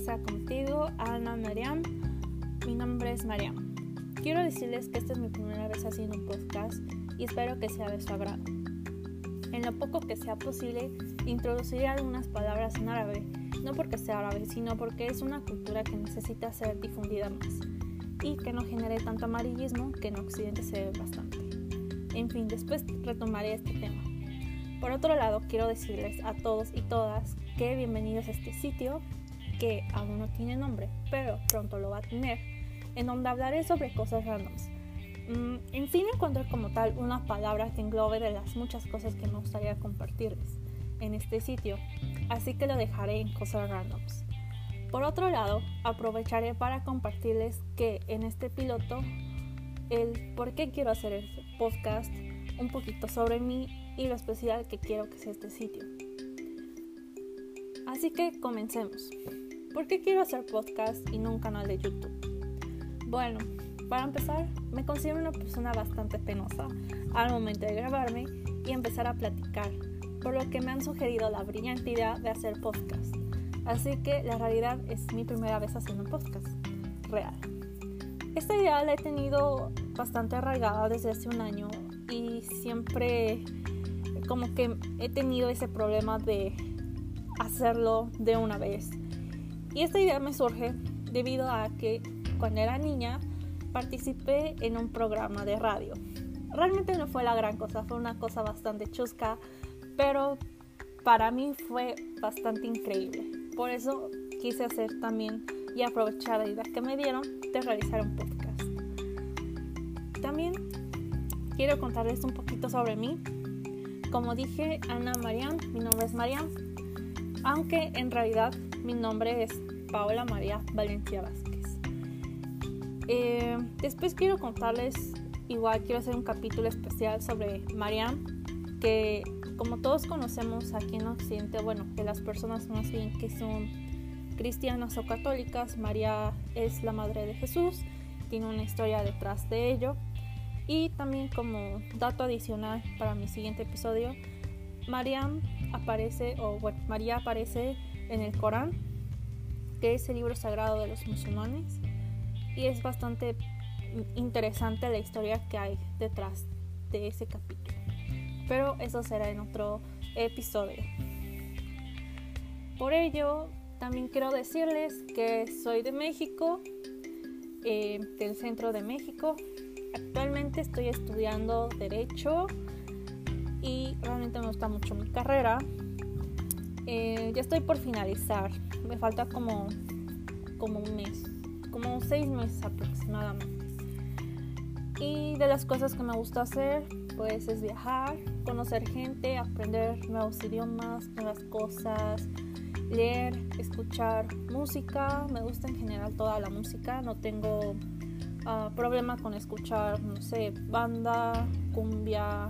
sea contigo, Ana Mariam. Mi nombre es Mariam. Quiero decirles que esta es mi primera vez haciendo un podcast y espero que sea de su agrado. En lo poco que sea posible, introduciré algunas palabras en árabe, no porque sea árabe, sino porque es una cultura que necesita ser difundida más y que no genere tanto amarillismo que en Occidente se ve bastante. En fin, después retomaré este tema. Por otro lado, quiero decirles a todos y todas que bienvenidos a este sitio que aún no tiene nombre, pero pronto lo va a tener, en donde hablaré sobre cosas randoms. Mm, en fin, encuentro como tal una palabra que englobe de las muchas cosas que me gustaría compartirles en este sitio, así que lo dejaré en cosas randoms. Por otro lado, aprovecharé para compartirles que en este piloto el por qué quiero hacer el podcast, un poquito sobre mí y lo especial que quiero que sea este sitio. Así que comencemos. ¿Por qué quiero hacer podcast y no un canal de YouTube? Bueno, para empezar, me considero una persona bastante penosa al momento de grabarme y empezar a platicar, por lo que me han sugerido la brillante idea de hacer podcast. Así que la realidad es mi primera vez haciendo un podcast real. Esta idea la he tenido bastante arraigada desde hace un año y siempre como que he tenido ese problema de hacerlo de una vez. Y esta idea me surge debido a que cuando era niña participé en un programa de radio. Realmente no fue la gran cosa, fue una cosa bastante chusca, pero para mí fue bastante increíble. Por eso quise hacer también y aprovechar la idea que me dieron de realizar un podcast. También quiero contarles un poquito sobre mí como dije, Ana Mariam, mi nombre es Mariam, aunque en realidad mi nombre es Paola María Valencia Vázquez. Eh, después quiero contarles, igual quiero hacer un capítulo especial sobre Mariam, que como todos conocemos aquí en Occidente, bueno, que las personas más bien que son cristianas o católicas, María es la madre de Jesús, tiene una historia detrás de ello. Y también como dato adicional para mi siguiente episodio, Mariam aparece, o bueno, María aparece en el Corán, que es el libro sagrado de los musulmanes, y es bastante interesante la historia que hay detrás de ese capítulo. Pero eso será en otro episodio. Por ello, también quiero decirles que soy de México, eh, del centro de México, Actualmente estoy estudiando Derecho y realmente me gusta mucho mi carrera. Eh, ya estoy por finalizar, me falta como, como un mes, como seis meses aproximadamente. Y de las cosas que me gusta hacer, pues es viajar, conocer gente, aprender nuevos idiomas, nuevas cosas, leer, escuchar música. Me gusta en general toda la música, no tengo Ah, problema con escuchar, no sé, banda, cumbia.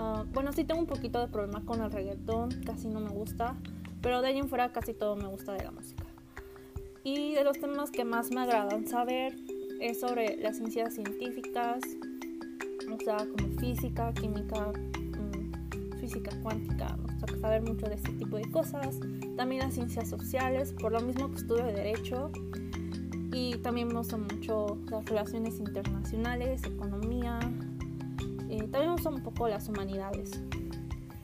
Ah, bueno, sí tengo un poquito de problema con el reggaetón, casi no me gusta, pero de ahí en fuera casi todo me gusta de la música. Y de los temas que más me agradan saber es sobre las ciencias científicas, o sea, como física, química, mm, física cuántica, me gusta saber mucho de este tipo de cosas. También las ciencias sociales, por lo mismo que estudio de derecho y también me gustan mucho las relaciones internacionales, economía, eh, gustan un poco las humanidades.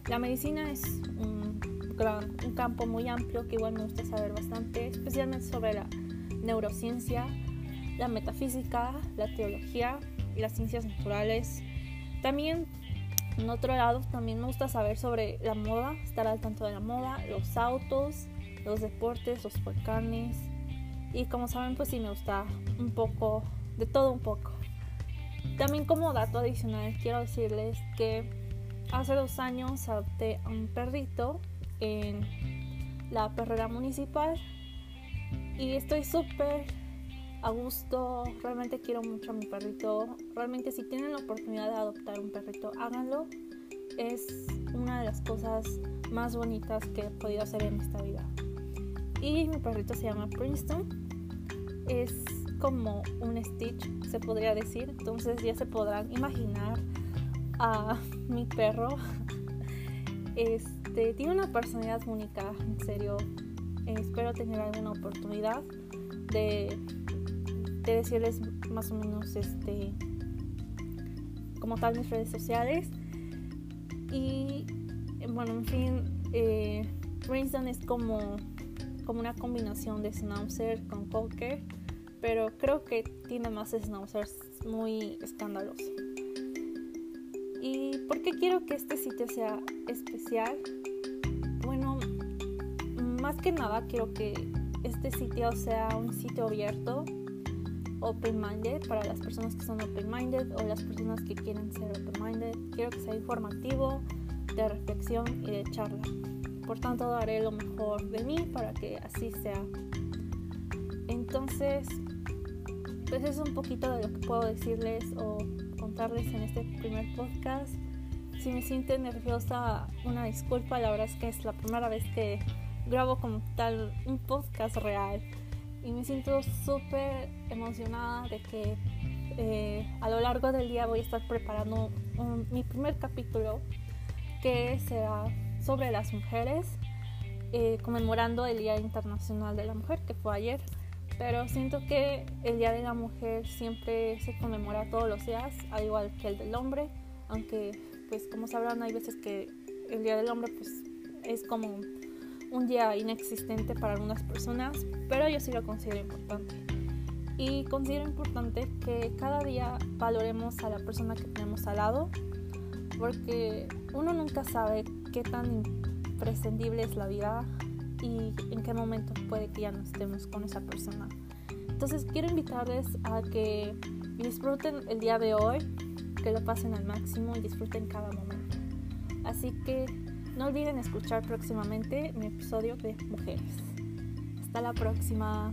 La medicina es un, un campo muy amplio que igual me gusta saber bastante, especialmente sobre la neurociencia, la metafísica, la teología y las ciencias naturales. También, en otro lado, también me gusta saber sobre la moda, estar al tanto de la moda, los autos, los deportes, los volcanes, y como saben, pues sí me gusta un poco, de todo un poco. También como dato adicional quiero decirles que hace dos años adopté a un perrito en la perrera municipal y estoy súper a gusto, realmente quiero mucho a mi perrito, realmente si tienen la oportunidad de adoptar un perrito, háganlo, es una de las cosas más bonitas que he podido hacer en esta vida. Y mi perrito se llama Princeton como un Stitch, se podría decir. Entonces ya se podrán imaginar a mi perro. Este tiene una personalidad única, en serio. espero tener alguna oportunidad de, de, decirles más o menos este como tal mis redes sociales y bueno en fin eh, es como como una combinación de Schnauzer con Cocker pero creo que tiene más Schnauzers muy escandaloso ¿Y por qué quiero que este sitio sea especial? Bueno, más que nada quiero que este sitio sea un sitio abierto, open-minded, para las personas que son open-minded o las personas que quieren ser open-minded. Quiero que sea informativo, de reflexión y de charla. Por tanto, daré lo mejor de mí para que así sea. Entonces, pues es un poquito de lo que puedo decirles o contarles en este primer podcast. Si me siente nerviosa, una disculpa, la verdad es que es la primera vez que grabo como tal un podcast real y me siento súper emocionada de que eh, a lo largo del día voy a estar preparando mi primer capítulo que será sobre las mujeres, eh, conmemorando el Día Internacional de la Mujer que fue ayer pero siento que el Día de la Mujer siempre se conmemora todos los días, al igual que el del hombre, aunque pues como sabrán hay veces que el Día del Hombre pues es como un día inexistente para algunas personas, pero yo sí lo considero importante. Y considero importante que cada día valoremos a la persona que tenemos al lado, porque uno nunca sabe qué tan imprescindible es la vida y en qué momento puede que ya no estemos con esa persona. Entonces quiero invitarles a que disfruten el día de hoy, que lo pasen al máximo y disfruten cada momento. Así que no olviden escuchar próximamente mi episodio de Mujeres. Hasta la próxima.